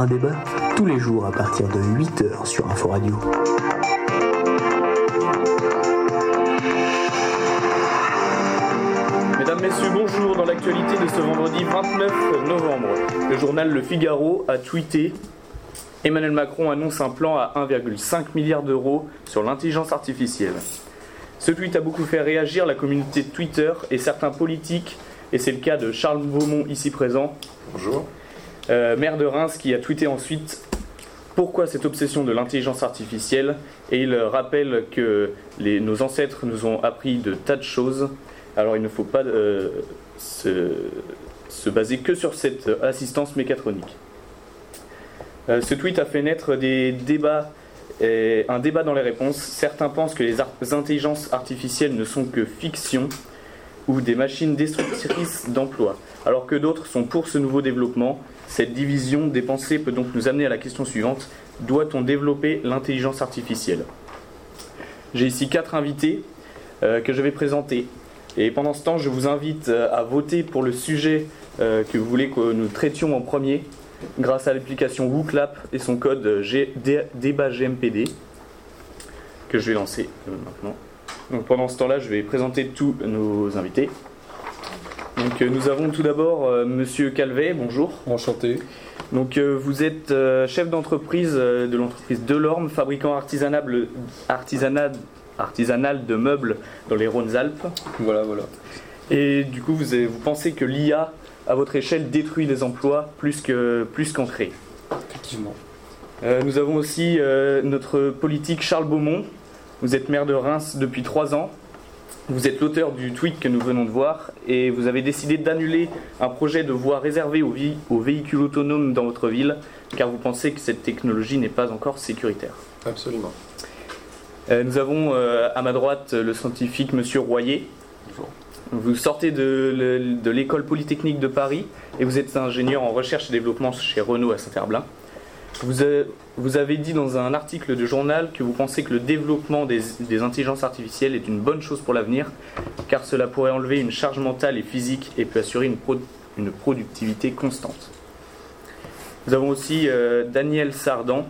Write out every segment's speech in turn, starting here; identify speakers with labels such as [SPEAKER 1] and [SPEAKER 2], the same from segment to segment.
[SPEAKER 1] un débat tous les jours à partir de 8h sur Inforadio.
[SPEAKER 2] Mesdames, Messieurs, bonjour. Dans l'actualité de ce vendredi 29 novembre, le journal Le Figaro a tweeté Emmanuel Macron annonce un plan à 1,5 milliard d'euros sur l'intelligence artificielle. Ce tweet a beaucoup fait réagir la communauté de Twitter et certains politiques, et c'est le cas de Charles Beaumont ici présent.
[SPEAKER 3] Bonjour.
[SPEAKER 2] Euh, maire de Reims qui a tweeté ensuite pourquoi cette obsession de l'intelligence artificielle et il rappelle que les- nos ancêtres nous ont appris de tas de choses. Alors il ne faut pas euh, se, se baser que sur cette assistance mécatronique. Euh, ce tweet a fait naître des débats, un débat dans les réponses. Certains pensent que les ar- intelligences artificielles ne sont que fiction ou des machines destructrices d'emplois, alors que d'autres sont pour ce nouveau développement. Cette division des pensées peut donc nous amener à la question suivante doit-on développer l'intelligence artificielle? J'ai ici quatre invités euh, que je vais présenter. Et pendant ce temps, je vous invite euh, à voter pour le sujet euh, que vous voulez que nous traitions en premier grâce à l'application WooClap et son code G- débat GMPD que je vais lancer maintenant. Donc pendant ce temps-là, je vais présenter tous nos invités. Donc euh, nous avons tout d'abord euh, Monsieur Calvet, bonjour.
[SPEAKER 3] Enchanté.
[SPEAKER 2] Donc euh, vous êtes euh, chef d'entreprise de l'entreprise Delorme, fabricant artisanal, artisanal de meubles dans les Rhônes-Alpes.
[SPEAKER 3] Voilà, voilà.
[SPEAKER 2] Et du coup, vous, avez- vous pensez que l'IA, à votre échelle, détruit les emplois plus que plus qu'en crée?
[SPEAKER 3] Effectivement.
[SPEAKER 2] Nous avons aussi notre politique Charles Beaumont. Vous êtes maire de Reims depuis trois ans. Vous êtes l'auteur du tweet que nous venons de voir et vous avez décidé d'annuler un projet de voie réservé aux, véhicules autonomes dans votre ville car vous pensez que cette technologie n'est pas encore sécuritaire.
[SPEAKER 3] Absolument.
[SPEAKER 2] Euh, nous avons euh, à ma droite le scientifique Monsieur Royer.
[SPEAKER 3] Bonjour.
[SPEAKER 2] Vous sortez de, de l'école polytechnique de Paris et vous êtes ingénieur en recherche et développement chez Renault à Saint-Herblain. Vous, avez- vous avez dit dans un article de journal que vous pensez que le développement des, des intelligences artificielles est une bonne chose pour l'avenir, car cela pourrait enlever une charge mentale et physique et peut assurer une, pro- une productivité constante. Nous avons aussi euh, Daniel Sardan,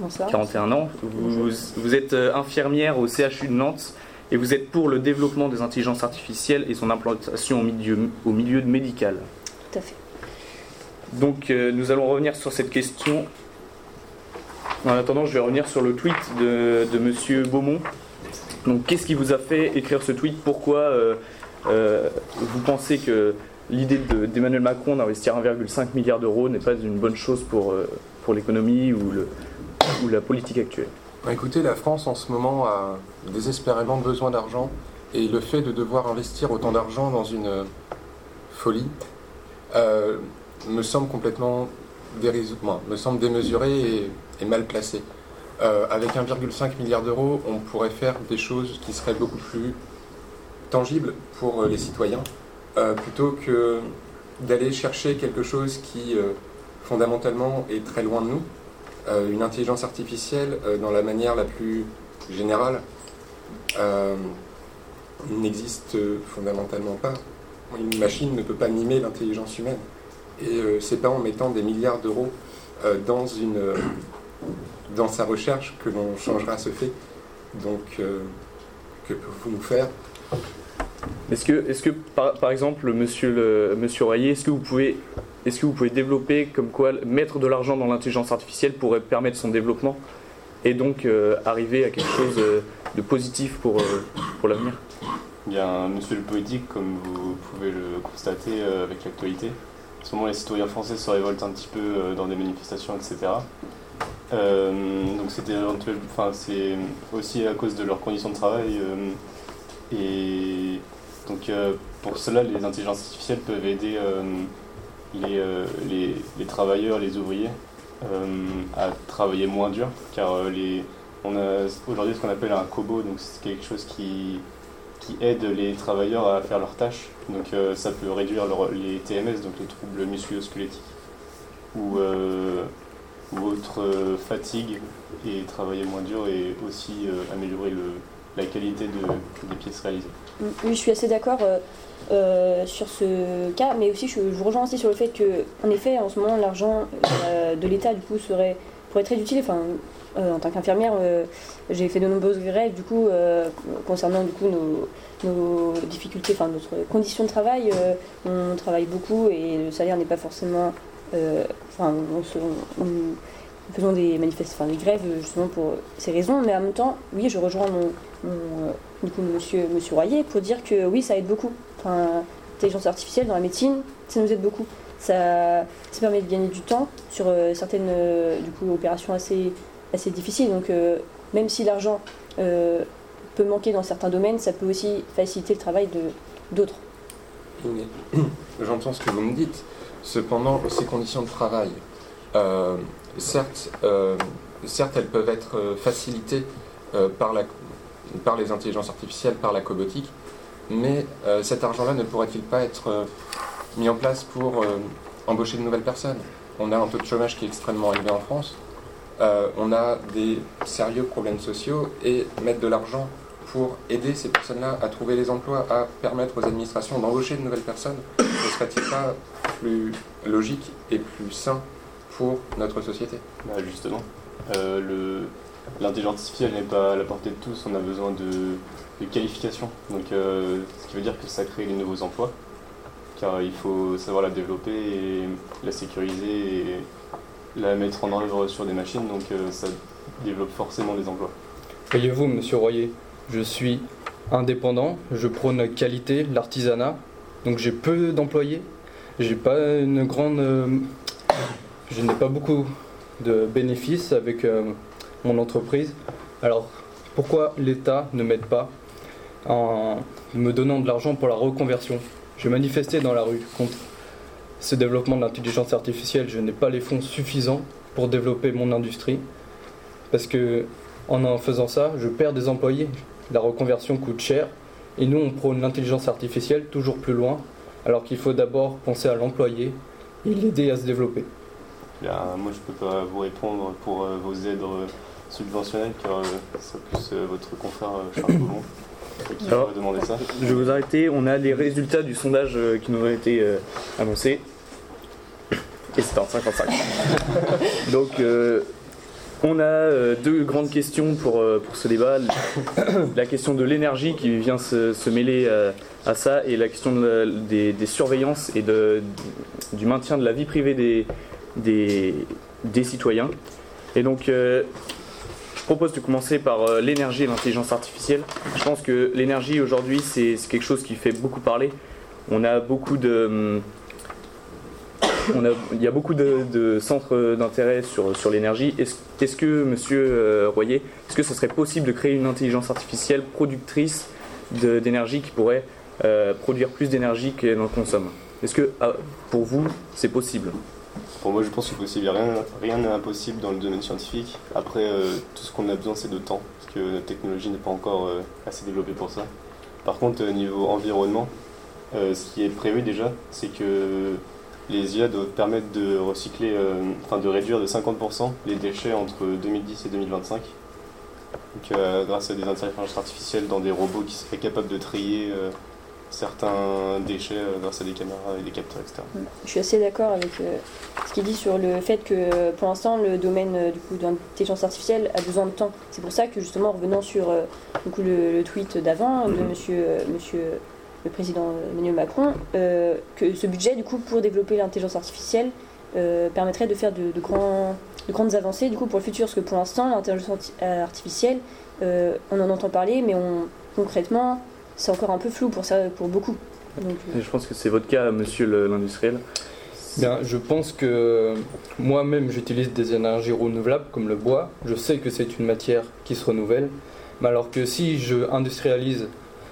[SPEAKER 4] Bonsoir.
[SPEAKER 2] 41 ans. Vous, vous êtes euh, infirmière au CHU de Nantes et vous êtes pour le développement des intelligences artificielles et son implantation au milieu, au milieu médical.
[SPEAKER 4] Tout à fait.
[SPEAKER 2] Donc euh, nous allons revenir sur cette question. En attendant, je vais revenir sur le tweet de, de Monsieur Beaumont. Donc qu'est-ce qui vous a fait écrire ce tweet? Pourquoi euh, euh, vous pensez que l'idée de- d'Emmanuel Macron d'investir 1,5 milliard d'euros n'est pas une bonne chose pour, euh, pour l'économie ou, la politique actuelle?
[SPEAKER 3] Bah, écoutez, la France en ce moment a désespérément besoin d'argent et le fait de devoir investir autant d'argent dans une folie me semble complètement déris- moi, me semble démesuré et, et mal placé. Euh, avec 1,5 milliard d'euros, on pourrait faire des choses qui seraient beaucoup plus tangibles pour euh, les citoyens, euh, plutôt que d'aller chercher quelque chose qui euh, fondamentalement est très loin de nous, une intelligence artificielle dans la manière la plus générale n'existe fondamentalement pas. Une machine ne peut pas mimer l'intelligence humaine. Et c'est pas en mettant des milliards d'euros dans, une, dans sa recherche que l'on changera ce fait. Donc, euh, que pouvons-nous faire?
[SPEAKER 2] Est-ce que, est-ce que par, par exemple, monsieur, le, monsieur Royer, est-ce que, vous pouvez, est-ce que vous pouvez développer comme quoi mettre de l'argent dans l'intelligence artificielle pourrait permettre son développement et donc euh, arriver à quelque chose euh, de positif pour, euh, pour l'avenir?
[SPEAKER 5] Bien, monsieur le politique, comme vous pouvez le constater euh, avec l'actualité, en ce moment les citoyens français se révoltent un petit peu euh, dans des manifestations, etc. Euh, donc c'était enfin c'est aussi à cause de leurs conditions de travail euh, et donc euh, pour cela les intelligences artificielles peuvent aider les, les, les travailleurs, les ouvriers à travailler moins dur car les, on a aujourd'hui ce qu'on appelle un kobo donc c'est quelque chose qui qui aide les travailleurs à faire leurs tâches. Donc ça peut réduire leur- les TMS, donc les troubles musculo-squelettiques, ou, autres euh, fatigues, et travailler moins dur et aussi euh, améliorer le- la qualité de, des pièces réalisées.
[SPEAKER 4] Mm, Oui, je suis assez d'accord euh, sur ce cas, mais aussi je, vous rejoins aussi sur le fait que, en effet, en ce moment, l'argent de l'État du coup serait pourrait être très utile. Enfin, en tant qu'infirmière, j'ai fait de nombreuses grèves du coup concernant du coup nos, nos difficultés, enfin notre condition de travail. on travaille beaucoup et le salaire n'est pas forcément. Euh, Enfin, nous faisons des manifestations, des grèves justement pour ces raisons, mais en même temps, oui, je rejoins mon, mon, euh, monsieur, monsieur Royer pour dire que oui, ça aide beaucoup. Enfin, l'intelligence artificielle dans la médecine, ça nous aide beaucoup. Ça, ça permet de gagner du temps sur euh, certaines du coup, opérations assez, assez difficiles. Donc, même si l'argent peut manquer dans certains domaines, ça peut aussi faciliter le travail d'autres.
[SPEAKER 3] J'entends ce que vous me dites. Cependant, ces conditions de travail, euh, certes, euh, certes, elles peuvent être euh, facilitées par, la, par les intelligences artificielles, par la cobotique, mais cet argent-là ne pourrait-il pas être mis en place pour embaucher de nouvelles personnes? On a un taux de chômage qui est extrêmement élevé en France. On a des sérieux problèmes sociaux et mettre de l'argent pour aider ces personnes-là à trouver les emplois, à permettre aux administrations d'embaucher de nouvelles personnes, ne serait-il pas plus logique et plus sain pour notre société
[SPEAKER 5] Bah, justement, euh, l'intelligence artificielle n'est pas à la portée de tous, on a besoin de, de qualification. Donc, euh, ce qui veut dire que ça crée les nouveaux emplois, car il faut savoir la développer et la sécuriser et la mettre en œuvre sur des machines, donc euh, ça développe forcément des emplois.
[SPEAKER 6] Voyez-vous, monsieur Royer, je suis indépendant, je prône la qualité, l'artisanat, donc j'ai peu d'employés, j'ai pas une grande. euh, je n'ai pas beaucoup de bénéfices avec euh, mon entreprise. Alors pourquoi l'État ne m'aide pas en me donnant de l'argent pour la reconversion? Je manifestais dans la rue contre ce développement de l'intelligence artificielle. Je n'ai pas les fonds suffisants pour développer mon industrie parce que en faisant ça, je perds des employés. La reconversion coûte cher. Et nous, on prône l'intelligence artificielle toujours plus loin, alors qu'il faut d'abord penser à l'employé et l'aider à se développer.
[SPEAKER 5] Là, moi, je peux pas vous répondre pour euh, vos aides euh, subventionnelles, car euh, c'est plus euh, votre confrère euh, Charles Gaumont qui
[SPEAKER 2] Alors,
[SPEAKER 5] demander ça.
[SPEAKER 2] Je vais vous arrêter, on a les résultats du sondage qui nous ont été annoncés. Et c'est en 55. Donc euh, on a euh, deux grandes questions pour, euh, pour ce débat. La question de l'énergie qui vient se, se mêler euh, à ça et la question de la- des, des surveillances et de, du maintien de la vie privée des, des, des citoyens. Et donc je propose de commencer par l'énergie et l'intelligence artificielle. Je pense que l'énergie aujourd'hui, c'est c'est quelque chose qui fait beaucoup parler. On a beaucoup de. hum, Il y a beaucoup de, centres d'intérêt sur, l'énergie. Est-ce que, monsieur euh, Royer, est-ce que ce serait possible de créer une intelligence artificielle productrice d'énergie qui pourrait euh, produire plus d'énergie qu'elle en consomme? Est-ce que, ah, pour vous, c'est possible?
[SPEAKER 5] Pour moi, je pense que c'est possible. Rien n'est impossible dans le domaine scientifique. Après, euh, tout ce qu'on a besoin, c'est de temps, parce que notre technologie n'est pas encore assez développée pour ça. Par contre, euh, niveau environnement, ce qui est prévu déjà, c'est que les IA doivent permettre de recycler, euh, enfin de réduire de 50% les déchets entre 2010 et 2025. Donc, euh, grâce à des intelligences artificielles dans des robots qui seraient capables de trier euh, certains déchets grâce à des caméras et des capteurs, etc.
[SPEAKER 4] Je suis assez d'accord avec ce qu'il dit sur le fait que pour l'instant le domaine du coup de l'intelligence artificielle a besoin de temps. C'est pour ça que justement en revenant sur du coup, le, le tweet d'avant de
[SPEAKER 2] Mhm.
[SPEAKER 4] monsieur, euh, monsieur le président Emmanuel Macron, euh, que ce budget du coup pour développer l'intelligence artificielle euh, permettrait de faire de, de grands, de grandes avancées du coup pour le futur. Parce que pour l'instant l'intelligence arti- artificielle, euh, on en entend parler, mais on, concrètement c'est encore un peu flou pour ça pour beaucoup. Donc, euh,
[SPEAKER 2] Je pense que c'est votre cas, monsieur l'industriel.
[SPEAKER 6] Bien, je pense que moi-même j'utilise des énergies renouvelables comme le bois. Je sais que c'est une matière qui se renouvelle. Mais alors que si je industrialise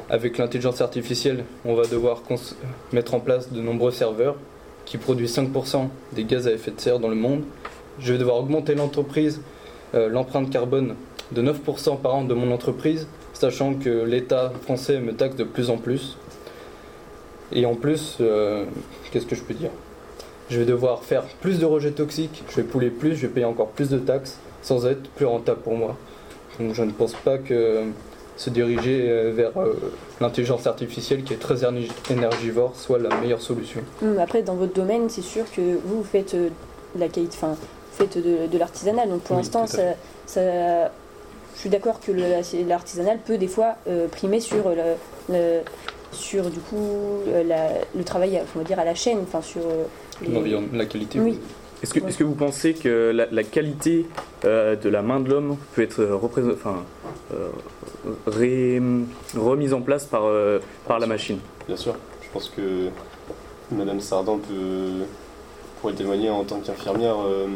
[SPEAKER 6] avec l'intelligence artificielle, on va devoir mettre en place de nombreux serveurs qui produisent 5% des gaz à effet de serre dans le monde. Je vais devoir augmenter l'entreprise, euh, l'empreinte carbone de 9% par an de mon entreprise, sachant que l'État français me taxe de plus en plus. Et en plus, euh, qu'est-ce que je peux dire? Je vais devoir faire plus de rejets toxiques, je vais pouler plus, je vais payer encore plus de taxes sans être plus rentable pour moi. Donc je ne pense pas que se diriger euh, vers euh, l'intelligence artificielle qui est très énergi- énergivore soit la meilleure solution.
[SPEAKER 4] Hum, Après, dans votre domaine, c'est sûr que vous, vous faites euh, de la qualité, enfin, vous faites de, de l'artisanal. Donc pour
[SPEAKER 6] Oui,
[SPEAKER 4] l'instant, ça, ça- je suis d'accord que l'artisanal peut des fois euh, primer sur le, le- sur du coup la- le travail, on va dire à la chaîne, enfin sur euh, les-
[SPEAKER 6] la qualité.
[SPEAKER 4] Oui.
[SPEAKER 2] Est-ce que, est-ce que vous pensez que la, la qualité euh, de la main de l'homme peut être enfin, euh, ré- remise en place par, euh, par la machine?
[SPEAKER 5] Bien sûr, je pense que Madame Sardan peut, pourrait témoigner en tant qu'infirmière. euh,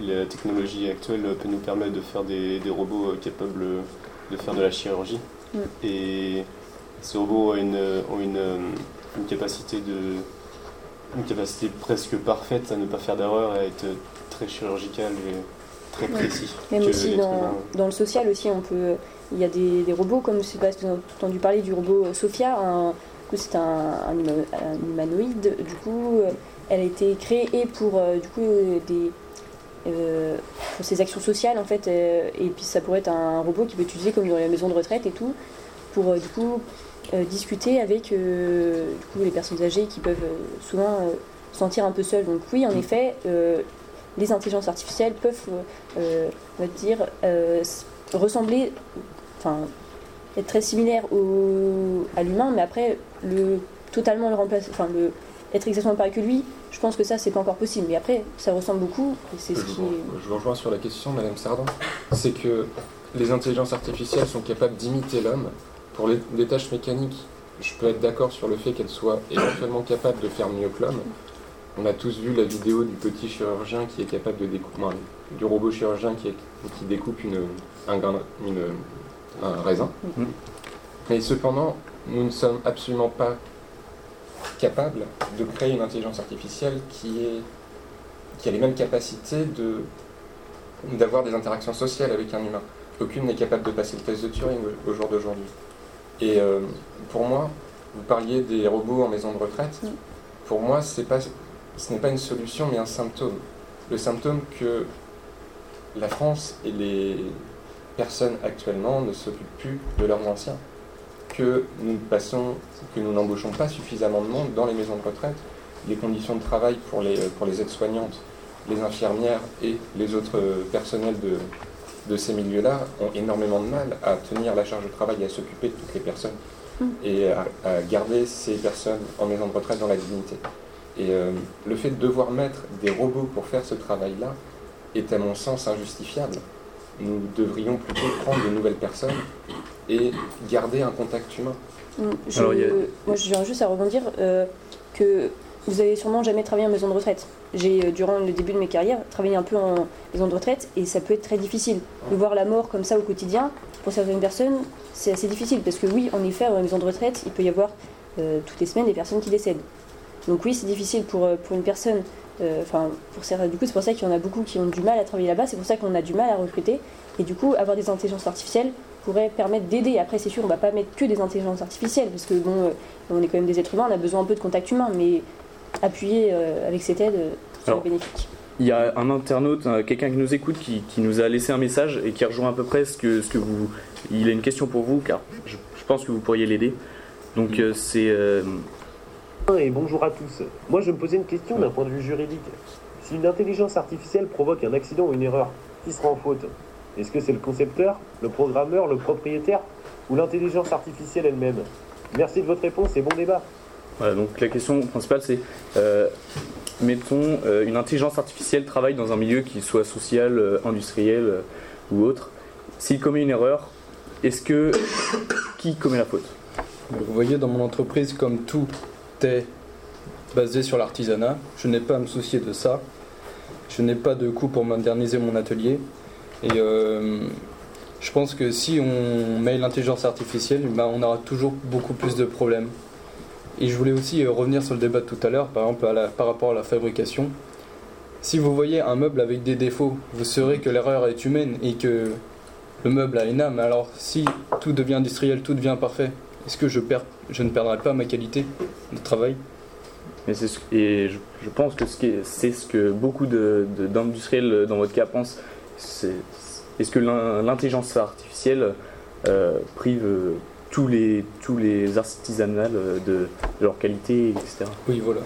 [SPEAKER 5] la technologie actuelle peut nous permettre de faire des, des robots euh, capables de faire de la chirurgie.
[SPEAKER 4] Mm.
[SPEAKER 5] Et ces robots ont une, ont une, euh, une capacité de une capacité presque parfaite à ne pas faire d'erreur, à être très chirurgical et très
[SPEAKER 4] Ouais.
[SPEAKER 5] précis.
[SPEAKER 4] Même aussi dans, dans le social aussi, on peut. Il y a des, des robots, comme je sais pas si vous avez entendu parler du robot Sophia, un- du coup, c'est un, un huma- un humanoïde. Du coup, euh, elle a été créée et pour euh, du coup euh, des euh, pour ses actions sociales en fait, et puis ça pourrait être un robot qui peut être utilisé comme dans les maisons de retraite et tout, pour du coup discuter avec euh, du coup, les personnes âgées qui peuvent euh, souvent euh, se sentir un peu seules. Donc oui, en effet, euh, les intelligences artificielles peuvent, euh, euh, on va dire, euh, s- ressembler, enfin, être très similaires au, à l'humain, mais après, le, totalement le remplacer, enfin, le, être exactement pareil que lui, je pense que ça, c'est pas encore possible. Mais après, ça ressemble beaucoup, et c'est
[SPEAKER 3] Je
[SPEAKER 4] ce qui
[SPEAKER 3] vous, je vous rejoins sur la question, Madame Sardan. C'est que les intelligences artificielles sont capables d'imiter l'homme. Pour les, tâches mécaniques, je peux être d'accord sur le fait qu'elles soient éventuellement capables de faire mieux que l'homme. On a tous vu la vidéo du petit chirurgien qui est capable de découper, enfin, du robot chirurgien qui, est- qui découpe une, un, une- un raisin.
[SPEAKER 2] Mhm.
[SPEAKER 3] Mais cependant, nous ne sommes absolument pas capables de créer une intelligence artificielle qui, est, qui a les mêmes capacités de, d'avoir des interactions sociales avec un humain. Aucune n'est capable de passer le test de Turing au, au jour d'aujourd'hui. Et euh, pour moi, vous parliez des robots en maison de retraite. Pour moi, pas, ce n'est pas une solution, mais un symptôme. Le symptôme que la France et les personnes actuellement ne s'occupent plus de leurs anciens, que nous passons, que nous n'embauchons pas suffisamment de monde dans les maisons de retraite. Les conditions de travail pour les, pour les aides-soignantes, les infirmières et les autres personnels de, de ces milieux-là ont énormément de mal à tenir la charge de travail et à s'occuper de toutes les personnes
[SPEAKER 4] Mm.
[SPEAKER 3] et à, à garder ces personnes en maison de retraite dans la dignité. Et euh, le fait de devoir mettre des robots pour faire ce travail-là est à mon sens injustifiable. Nous devrions plutôt prendre de nouvelles personnes et garder un contact humain.
[SPEAKER 4] Mm, Je,
[SPEAKER 2] Alors, a-
[SPEAKER 4] Moi, je viens juste à rebondir euh, que vous avez sûrement jamais travaillé en maison de retraite. J'ai, euh, durant le début de mes carrières, travaillé un peu en maison de retraite et ça peut être très difficile. De voir la mort comme ça au quotidien, pour certaines personnes, c'est assez difficile parce que, oui, en effet, la maison de retraite, il peut y avoir euh, toutes les semaines des personnes qui décèdent. Donc, oui, c'est difficile pour, euh, pour une personne. Enfin, pour certains, du coup, c'est pour ça qu'il y en a beaucoup qui ont du mal à travailler là-bas, c'est pour ça qu'on a du mal à recruter. Et du coup, avoir des intelligences artificielles pourrait permettre d'aider. Après, c'est sûr, on va pas mettre que des intelligences artificielles, parce que bon, on est quand même des êtres humains, on a besoin un peu de contact humain, mais appuyer euh, avec cette aide, euh, c'est
[SPEAKER 2] Alors,
[SPEAKER 4] bénéfique.
[SPEAKER 2] Il y a un internaute, euh, quelqu'un qui nous écoute, qui, qui nous a laissé un message et qui rejoint à peu près ce que, ce que vous. Il a une question pour vous, car je, je pense que vous pourriez l'aider. Donc euh, c'est. euh,
[SPEAKER 7] Et bonjour à tous. Moi, je me posais une question d'un point de vue juridique. Si une intelligence artificielle provoque un accident ou une erreur, qui sera en faute? Est-ce que c'est le concepteur, le programmeur, le propriétaire ou l'intelligence artificielle elle-même? Merci de votre réponse et bon débat.
[SPEAKER 2] Donc la question principale c'est euh, mettons euh, une intelligence artificielle travaille dans un milieu qui soit social, euh, industriel ou autre. S'il commet une erreur, est-ce que qui commet la faute?
[SPEAKER 6] Vous voyez, dans mon entreprise, comme tout est basé sur l'artisanat, je n'ai pas à me soucier de ça. Je n'ai pas de coût pour moderniser mon atelier. Et je pense que si on met l'intelligence artificielle, ben, on aura toujours beaucoup plus de problèmes. Et je voulais aussi euh, revenir sur le débat de tout à l'heure, par exemple par rapport à la fabrication. Si vous voyez un meuble avec des défauts, vous saurez que l'erreur est humaine et que le meuble a une âme. Alors si tout devient industriel, tout devient parfait, est-ce que je, perds, je ne perdrai pas ma qualité de travail?
[SPEAKER 2] Et je, pense que c'est ce que beaucoup d'industriels dans votre cas pensent. Est-ce que l'in- l'intelligence artificielle euh, prive euh, tous les, tous les artisanales euh, de, de leur qualité, etc.
[SPEAKER 6] Oui, voilà.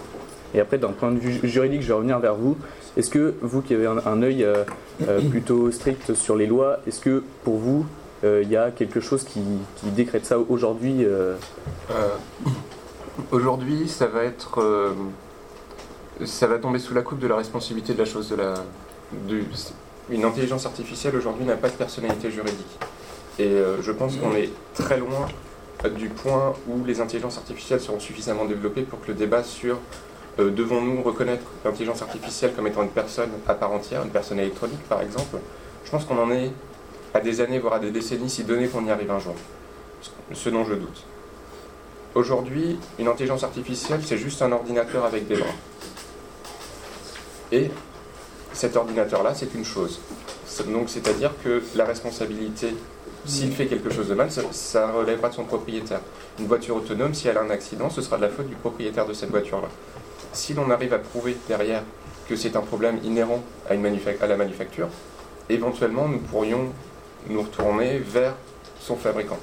[SPEAKER 2] Et après, d'un point de vue juridique, je vais revenir vers vous. Est-ce que vous qui avez un, un œil euh, euh, plutôt strict sur les lois, est-ce que pour vous, euh, il y a quelque chose qui, qui décrète ça aujourd'hui euh,
[SPEAKER 3] Euh, Aujourd'hui, ça va être. euh, ça va tomber sous la coupe de la responsabilité de la chose. De la, du- une intelligence artificielle aujourd'hui n'a pas de personnalité juridique. Et euh, je pense qu'on est très loin euh, du point où les intelligences artificielles seront suffisamment développées pour que le débat sur euh, devons-nous reconnaître l'intelligence artificielle comme étant une personne à part entière, une personne électronique par exemple, je pense qu'on en est à des années, voire à des décennies, si donné qu'on y arrive un jour. Ce dont je doute. Aujourd'hui, une intelligence artificielle, c'est juste un ordinateur avec des bras. Et cet ordinateur-là, c'est une chose. Donc, c'est-à-dire que la responsabilité, s'il fait quelque chose de mal, ça, relèvera de son propriétaire. Une voiture autonome, si elle a un accident, ce sera de la faute du propriétaire de cette voiture-là. Si l'on arrive à prouver derrière que c'est un problème inhérent à, une la manufacture, éventuellement, nous pourrions nous retourner vers son fabricant.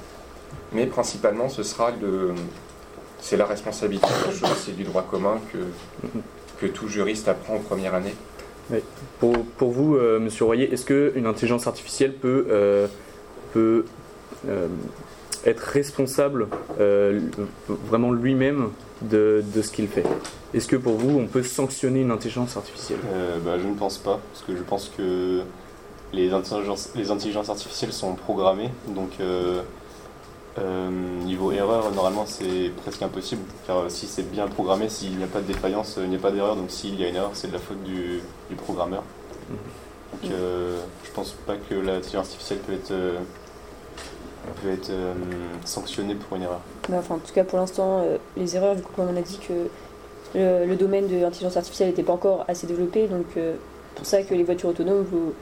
[SPEAKER 3] Mais principalement, ce sera le, c'est la responsabilité c'est du droit commun que, que tout juriste apprend en première année.
[SPEAKER 2] pour, pour vous, euh, Monsieur Royer, est-ce qu'une intelligence artificielle peut, euh, peut euh, être responsable euh, vraiment lui-même de, de ce qu'il fait. Est-ce que pour vous, on peut sanctionner une intelligence artificielle?
[SPEAKER 5] Euh, bah, je ne pense pas, parce que je pense que les intelligences, les intelligences artificielles sont programmées, donc euh, niveau erreur, normalement c'est presque impossible, car euh, si c'est bien programmé, s'il n'y a pas de défaillance, euh, il n'y a pas d'erreur, donc s'il y a une erreur, c'est de la faute du, du programmeur. Donc euh, je pense pas que l'intelligence artificielle peut être, peut être euh, sanctionnée pour une erreur.
[SPEAKER 4] Bah, enfin, en tout cas, pour l'instant, euh, les erreurs, du coup, comme on a dit que le, le domaine de l'intelligence artificielle n'était pas encore assez développé, donc euh, pour ça que les voitures autonomes, vaut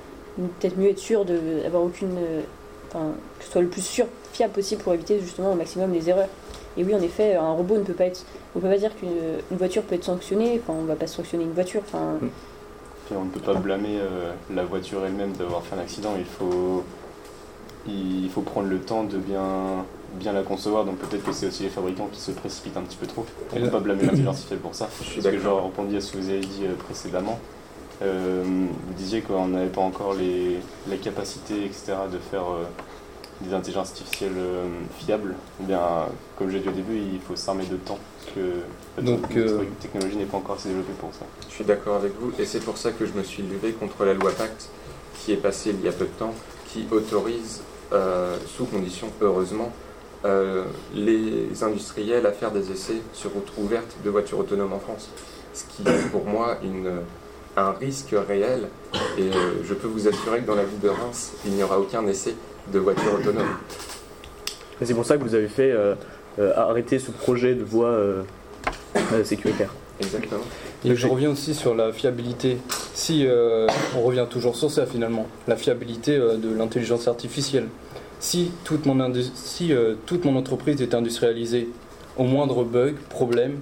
[SPEAKER 4] peut-être mieux être sûr d'avoir aucune. euh, Enfin, que ce soit le plus sûr, fiable possible pour éviter justement au maximum les erreurs. Et oui, en effet, un robot ne peut pas être. On peut pas dire qu'une une voiture peut être sanctionnée, enfin, on va pas sanctionner une voiture, enfin.
[SPEAKER 5] Puis on ne peut pas blâmer euh, la voiture elle-même d'avoir fait un accident. Il faut, il faut prendre le temps de bien, bien la concevoir. Donc peut-être que c'est aussi les fabricants qui se précipitent un petit peu trop. On ne peut pas blâmer l'intelligence artificielle pour ça.
[SPEAKER 3] Je
[SPEAKER 5] Parce que
[SPEAKER 3] d'accord.
[SPEAKER 5] répondis à ce que vous avez dit euh, précédemment. Euh, vous disiez qu'on n'avait pas encore les, les capacités, etc., de faire euh, des intelligences artificielles euh, fiables. Eh bien, comme j'ai dit au début, il faut s'armer de temps. Parce que la
[SPEAKER 6] Donc,
[SPEAKER 5] notre technologie n'est pas encore assez développée pour ça.
[SPEAKER 3] Je suis d'accord avec vous, et c'est pour ça que je me suis levé contre la loi Pacte, qui est passée il y a peu de temps, qui autorise, sous condition, heureusement, euh, les industriels à faire des essais sur route ouverte de voitures autonomes en France. Ce qui est pour moi un risque réel, et euh, je peux vous assurer que dans la ville de Reims, il n'y aura aucun essai de voiture autonome.
[SPEAKER 2] C'est pour ça que vous avez fait euh, euh, arrêter ce projet de voie euh, euh, sécuritaire.
[SPEAKER 3] Exactement.
[SPEAKER 6] Et je reviens aussi sur la fiabilité. Si euh, on revient toujours sur ça finalement, la fiabilité euh, de l'intelligence artificielle. Si euh, toute mon entreprise est industrialisée, au moindre bug, problème,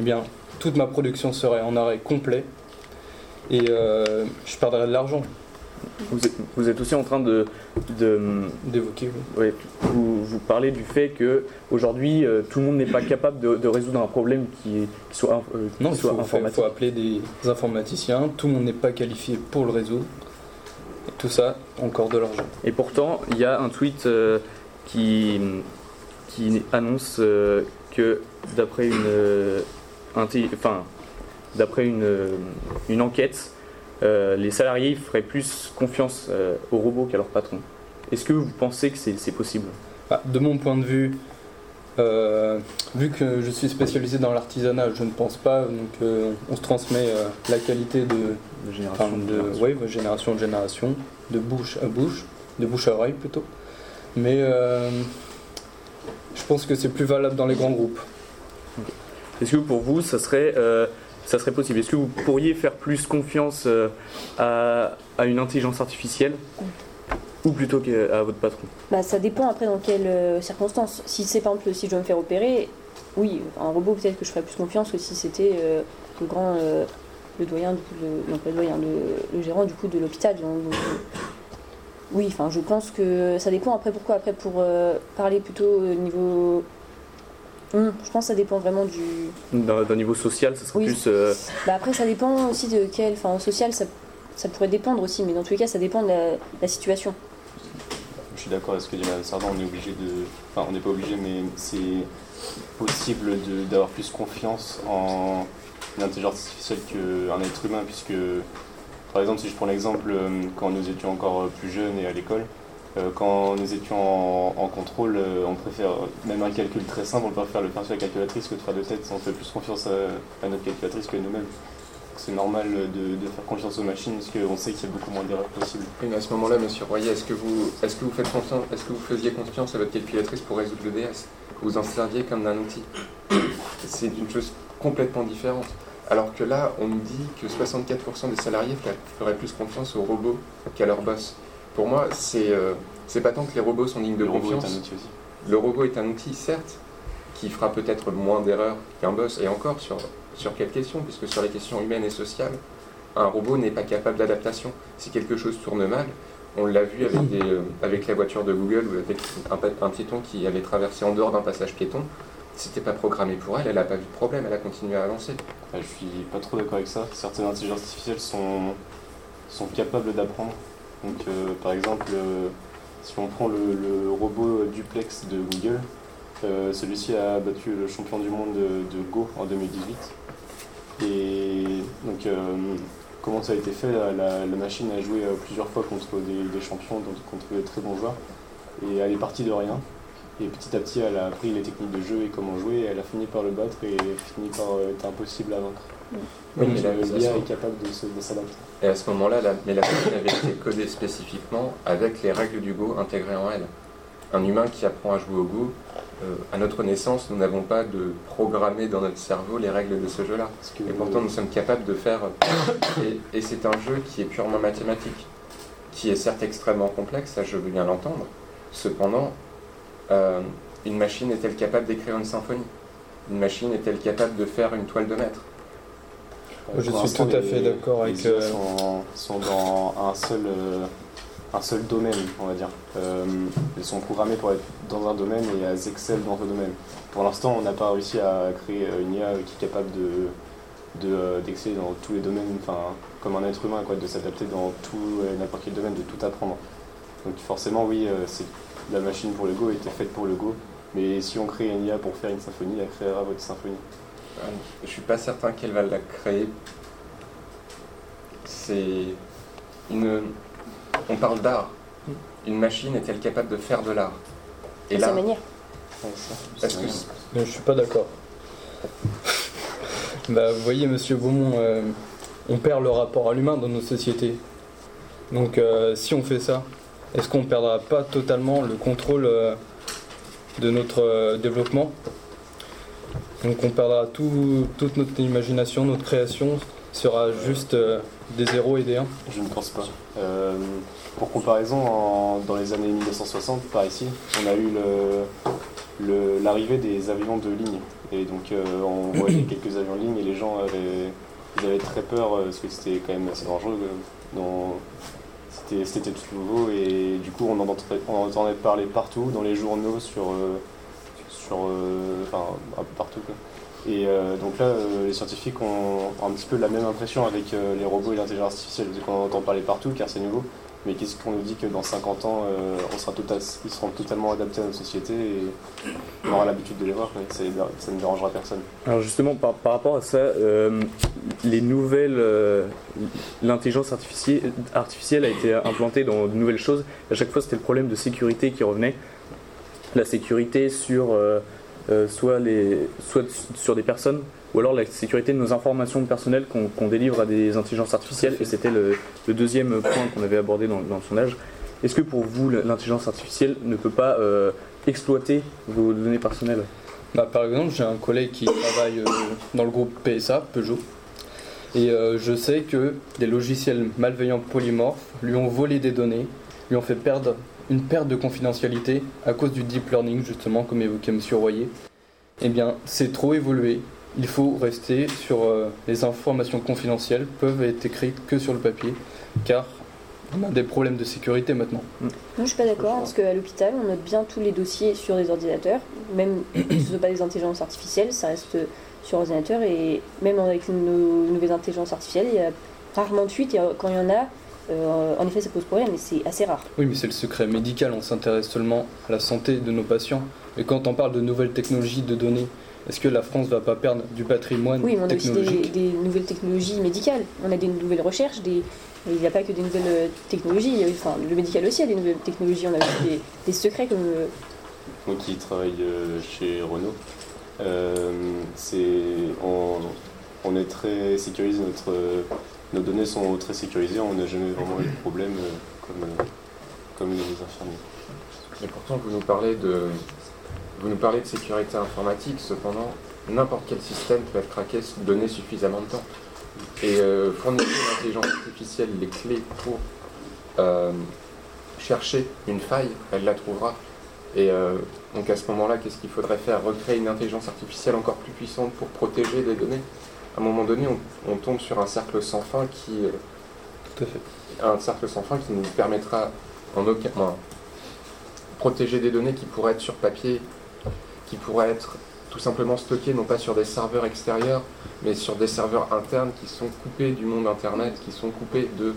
[SPEAKER 6] eh bien toute ma production serait en arrêt complet et je perdrais de l'argent.
[SPEAKER 2] Vous êtes, vous êtes aussi en train de,
[SPEAKER 6] D'évoquer. oui.
[SPEAKER 2] vous, vous parlez du fait que aujourd'hui euh, tout le monde n'est pas capable de, de résoudre un problème qui, est- qui soit, euh,
[SPEAKER 6] Non, il
[SPEAKER 2] soit
[SPEAKER 6] faut,
[SPEAKER 2] informatique.
[SPEAKER 6] appeler des informaticiens. Tout le monde n'est pas qualifié pour le résoudre. Et tout ça, encore de l'argent.
[SPEAKER 2] Et pourtant, il y a un tweet euh, qui, qui annonce euh, que d'après une, enfin, d'après une, une enquête, euh, les salariés feraient plus confiance euh, aux robots qu'à leur patron. Est-ce que vous pensez que c'est c'est possible?
[SPEAKER 6] Ah, de mon point de vue, euh, vu que je suis spécialisé dans l'artisanat, je ne pense pas. Donc, euh, on se transmet euh, la qualité de,
[SPEAKER 2] de génération
[SPEAKER 6] enfin, de,
[SPEAKER 2] génération
[SPEAKER 6] ouais, de génération en génération, de bouche à bouche, de bouche à oreille plutôt. Mais euh, je pense que c'est plus valable dans les grands groupes.
[SPEAKER 2] Est-ce que pour vous, ça serait, euh, ça serait possible Est-ce que vous pourriez faire plus confiance euh, à, à une intelligence artificielle ou plutôt qu'à votre patron?
[SPEAKER 4] Bah, ça dépend après dans quelles euh, circonstances. Si c'est par exemple si je dois me faire opérer, oui, un robot peut-être que je ferais plus confiance que si c'était euh, le grand, le doyen, non pas le doyen, le, gérant du coup de l'hôpital. oui, enfin, je pense que ça dépend. Après, pourquoi? Après, pour parler plutôt au niveau. Je pense que ça dépend vraiment du.
[SPEAKER 2] D'un niveau social, ça serait
[SPEAKER 4] Oui.
[SPEAKER 2] plus. euh,
[SPEAKER 4] Bah après, ça dépend aussi de quel. Enfin, en social, ça, ça pourrait dépendre aussi, mais dans tous les cas, ça dépend de la, la situation.
[SPEAKER 5] Je suis d'accord avec ce que dit Madame Sardin, on est obligé de. Enfin, on n'est pas obligé, mais c'est possible de- d'avoir plus confiance en une intelligence artificielle qu'un être humain, puisque, par exemple, si je prends l'exemple, euh, quand nous étions encore plus jeunes et à l'école, quand nous étions en, contrôle, euh, on préfère, même un calcul très simple, on préfère le faire sur la calculatrice que de faire de tête, on fait plus confiance à, notre calculatrice que nous-mêmes. C'est normal de, faire confiance aux machines, parce qu'on sait qu'il y a beaucoup moins d'erreurs possibles.
[SPEAKER 3] Oui, mais à ce moment-là, monsieur Royer, est-ce que vous, est-ce que vous faites confiance, est-ce que vous faisiez confiance à votre calculatrice pour résoudre le DS Vous en serviez comme d'un outil. C'est une chose complètement différente. Alors que là, on nous dit que 64% des salariés fer- feraient plus confiance aux robots qu'à leur boss. Pour moi, c'est euh, pas tant que les robots sont dignes de
[SPEAKER 5] Le robot est
[SPEAKER 3] confiance.
[SPEAKER 5] un outil aussi.
[SPEAKER 3] Le robot est un outil, certes, qui fera peut-être moins d'erreurs qu'un boss, et encore sur, sur quelle question? Puisque sur les questions humaines et sociales, un robot n'est pas capable d'adaptation. Si quelque chose tourne mal, on l'a vu avec, des, euh, avec la voiture de Google ou avec un piéton qui avait traversé en dehors d'un passage piéton. C'était pas programmé pour elle, elle n'a pas vu de problème, elle a continué à avancer.
[SPEAKER 5] Ah, je suis pas trop d'accord avec ça. Certaines intelligences artificielles sont, sont capables d'apprendre. Donc, euh, par exemple, euh, si on prend le, robot duplex de Google, euh, celui-ci a battu le champion du monde de, Go en 2018. Et donc, comment ça a été fait? La, machine a joué plusieurs fois contre des, des champions, donc contre de très bons joueurs. Et elle est partie de rien. Et petit à petit, elle a appris les techniques de jeu et comment jouer. Et elle a fini par le battre et fini par être impossible à vaincre.
[SPEAKER 3] Oui,
[SPEAKER 5] Donc,
[SPEAKER 3] mais la-
[SPEAKER 5] l'IA est capable de se- de s'adapter.
[SPEAKER 3] Et à ce moment-là, la, mais la machine avait été codée spécifiquement avec les règles du Go intégrées en elle. Un humain qui apprend à jouer au Go, euh, à notre naissance, nous n'avons pas de programmé dans notre cerveau les règles de ce jeu-là. Et pourtant, nous sommes capables de faire. Et, et c'est un jeu qui est purement mathématique, qui est certes extrêmement complexe, ça je veux bien l'entendre. Cependant, euh, une machine est-elle capable d'écrire une symphonie? Une machine est-elle capable de faire une toile de maître?
[SPEAKER 6] Je suis tout à
[SPEAKER 5] les-
[SPEAKER 6] fait d'accord
[SPEAKER 5] les
[SPEAKER 6] avec,
[SPEAKER 5] IA
[SPEAKER 6] euh,
[SPEAKER 5] sont, sont dans un seul, euh, un seul domaine, on va dire. Euh, elles sont programmées pour être dans un domaine et elles excellent dans ce domaine. Pour l'instant, on n'a pas réussi à créer une IA qui est capable de de, d'exceller dans tous les domaines, enfin comme un être humain, quoi, de s'adapter dans tout n'importe quel domaine, de tout apprendre. Donc forcément, oui, c'est la machine pour le Go était faite pour le Go, mais si on crée une IA pour faire une symphonie, elle créera votre symphonie.
[SPEAKER 3] Je suis pas certain qu'elle va la créer. C'est une. On parle d'art. Une machine est-elle capable de faire de l'art? Et là,
[SPEAKER 4] manière.
[SPEAKER 3] Est-ce que
[SPEAKER 6] je suis pas d'accord. bah, vous voyez, monsieur Beaumont, euh, on perd le rapport à l'humain dans nos sociétés. Donc, euh, si on fait ça, est-ce qu'on perdra pas totalement le contrôle euh, de notre euh, développement? Donc, on perdra tout- toute notre imagination, notre création sera juste euh, des zéros et des 1.
[SPEAKER 5] Je ne pense pas. Euh, pour comparaison, dans les années 1960, par ici, on a eu l'arrivée des avions de ligne. Et donc, euh, on voyait quelques avions de ligne et les gens avaient, très peur parce que c'était quand même assez dangereux. C'était tout nouveau et du coup, on en entendait, on en entendait parler partout, dans les journaux, sur, euh, un peu partout. Et euh, donc là, euh, les scientifiques ont un petit peu la même impression avec les robots et l'intelligence artificielle, vu qu'on en entend parler partout car c'est nouveau. Mais qu'est-ce qu'on nous dit que dans 50 ans, on sera ils seront totalement adaptés à notre société et on aura l'habitude de les voir, ça, ne dérangera personne.
[SPEAKER 2] Alors justement, par, par rapport à ça, les nouvelles, l'intelligence artificielle a été implantée dans de nouvelles choses. À chaque fois, c'était le problème de sécurité qui revenait. La sécurité sur euh, euh, soit, les, soit sur des personnes, ou alors la sécurité de nos informations personnelles qu'on délivre à des intelligences artificielles. Et c'était le, deuxième point qu'on avait abordé dans, dans le sondage. Est-ce que pour vous, l'intelligence artificielle ne peut pas euh, exploiter vos données personnelles?
[SPEAKER 6] Bah, par exemple, j'ai un collègue qui travaille dans le groupe PSA, Peugeot, et je sais que des logiciels malveillants polymorphes lui ont volé des données, lui ont fait perdre une perte de confidentialité à cause du deep learning, justement, comme évoquait M. Royer. Eh bien, c'est trop évolué. Il faut rester sur euh, les informations confidentielles, peuvent être écrites que sur le papier, car on a des problèmes de sécurité maintenant.
[SPEAKER 4] Non, je suis pas d'accord, parce qu'à l'hôpital, on note bien tous les dossiers sur des ordinateurs, même si ce ne sont pas des intelligences artificielles, ça reste sur ordinateur, et même avec nos nouvelles intelligences artificielles, il y a rarement de fuite, et quand il y en a, euh, en effet, ça pose problème, mais c'est assez rare.
[SPEAKER 6] Oui, mais c'est le secret médical, on s'intéresse seulement à la santé de nos patients. Et quand on parle de nouvelles technologies de données, est-ce que la France va pas perdre du patrimoine
[SPEAKER 4] Oui, mais on a aussi des, des nouvelles technologies médicales, on a des nouvelles recherches, des... il n'y a pas que des nouvelles euh, technologies, enfin, le médical aussi a des nouvelles technologies, on a aussi des, des secrets comme...
[SPEAKER 5] Moi qui travaille euh, chez Renault, euh, c'est on, on est très sécurisé, notre, nos données sont très sécurisées, on n'a jamais vraiment eu de problème euh, comme, euh, comme les infirmiers.
[SPEAKER 3] Et pourtant, vous nous parlez de, vous nous parlez de sécurité informatique. Cependant, n'importe quel système peut être craqué donné suffisamment de temps. Et euh, fournir une intelligence artificielle les clés pour euh, chercher une faille, elle la trouvera. Et donc à ce moment-là, qu'est-ce qu'il faudrait faire? Recréer une intelligence artificielle encore plus puissante pour protéger des données? À un moment donné, on, on tombe sur un cercle sans fin qui, euh,
[SPEAKER 6] Tout à fait.
[SPEAKER 3] un cercle sans fin qui nous permettra en aucun enfin, protéger des données qui pourraient être sur papier, qui pourraient être tout simplement stockées non pas sur des serveurs extérieurs, mais sur des serveurs internes qui sont coupés du monde internet, qui sont coupés de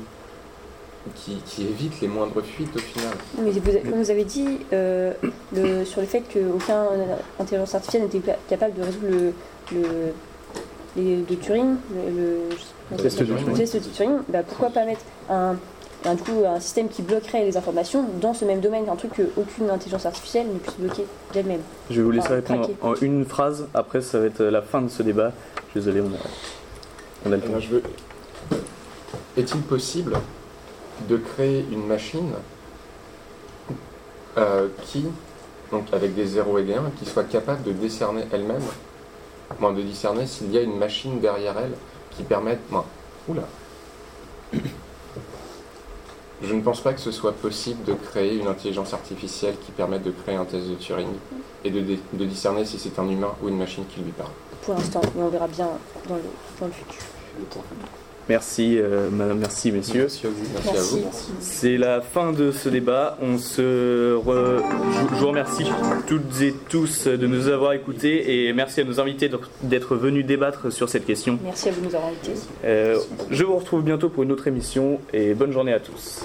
[SPEAKER 3] qui, qui évitent les moindres fuites au final.
[SPEAKER 4] Mais vous, comme vous avez dit, euh, le- sur le fait qu'aucun intelligence artificielle n'était pas capable de résoudre le, le, les- de Turing, le, le-
[SPEAKER 2] Test de
[SPEAKER 4] le
[SPEAKER 2] Turing.
[SPEAKER 4] test de Turing, bah, pourquoi pas mettre un, un, du coup, un système qui bloquerait les informations dans ce même domaine, un truc qu'aucune intelligence artificielle ne puisse bloquer d'elle-même.
[SPEAKER 2] Je vais vous laisser
[SPEAKER 4] Enfin,
[SPEAKER 2] répondre en une phrase, après ça va être la fin de ce débat. Désolé, on a, on a le temps.
[SPEAKER 3] Alors, je veux- Est-il possible de créer une machine euh, qui, donc avec des 0 et des 1, qui soit capable de décerner elle-même, bon, de discerner s'il y a une machine derrière elle qui permette. bon, oula Je ne pense pas que ce soit possible de créer une intelligence artificielle qui permette de créer un test de Turing et de, de discerner si c'est un humain ou une machine qui lui parle.
[SPEAKER 4] Pour l'instant, mais on verra bien dans le, dans le futur.
[SPEAKER 5] Le temps.
[SPEAKER 2] Merci, euh, madame, merci messieurs.
[SPEAKER 3] Merci à vous. Merci, à vous.
[SPEAKER 2] C'est la fin de ce débat. On se re- je, je vous remercie toutes et tous de nous avoir écoutés et merci à nos invités d'être venus débattre sur cette question.
[SPEAKER 4] Merci à vous de nous avoir invités.
[SPEAKER 2] Euh, je vous retrouve bientôt pour une autre émission et bonne journée à tous.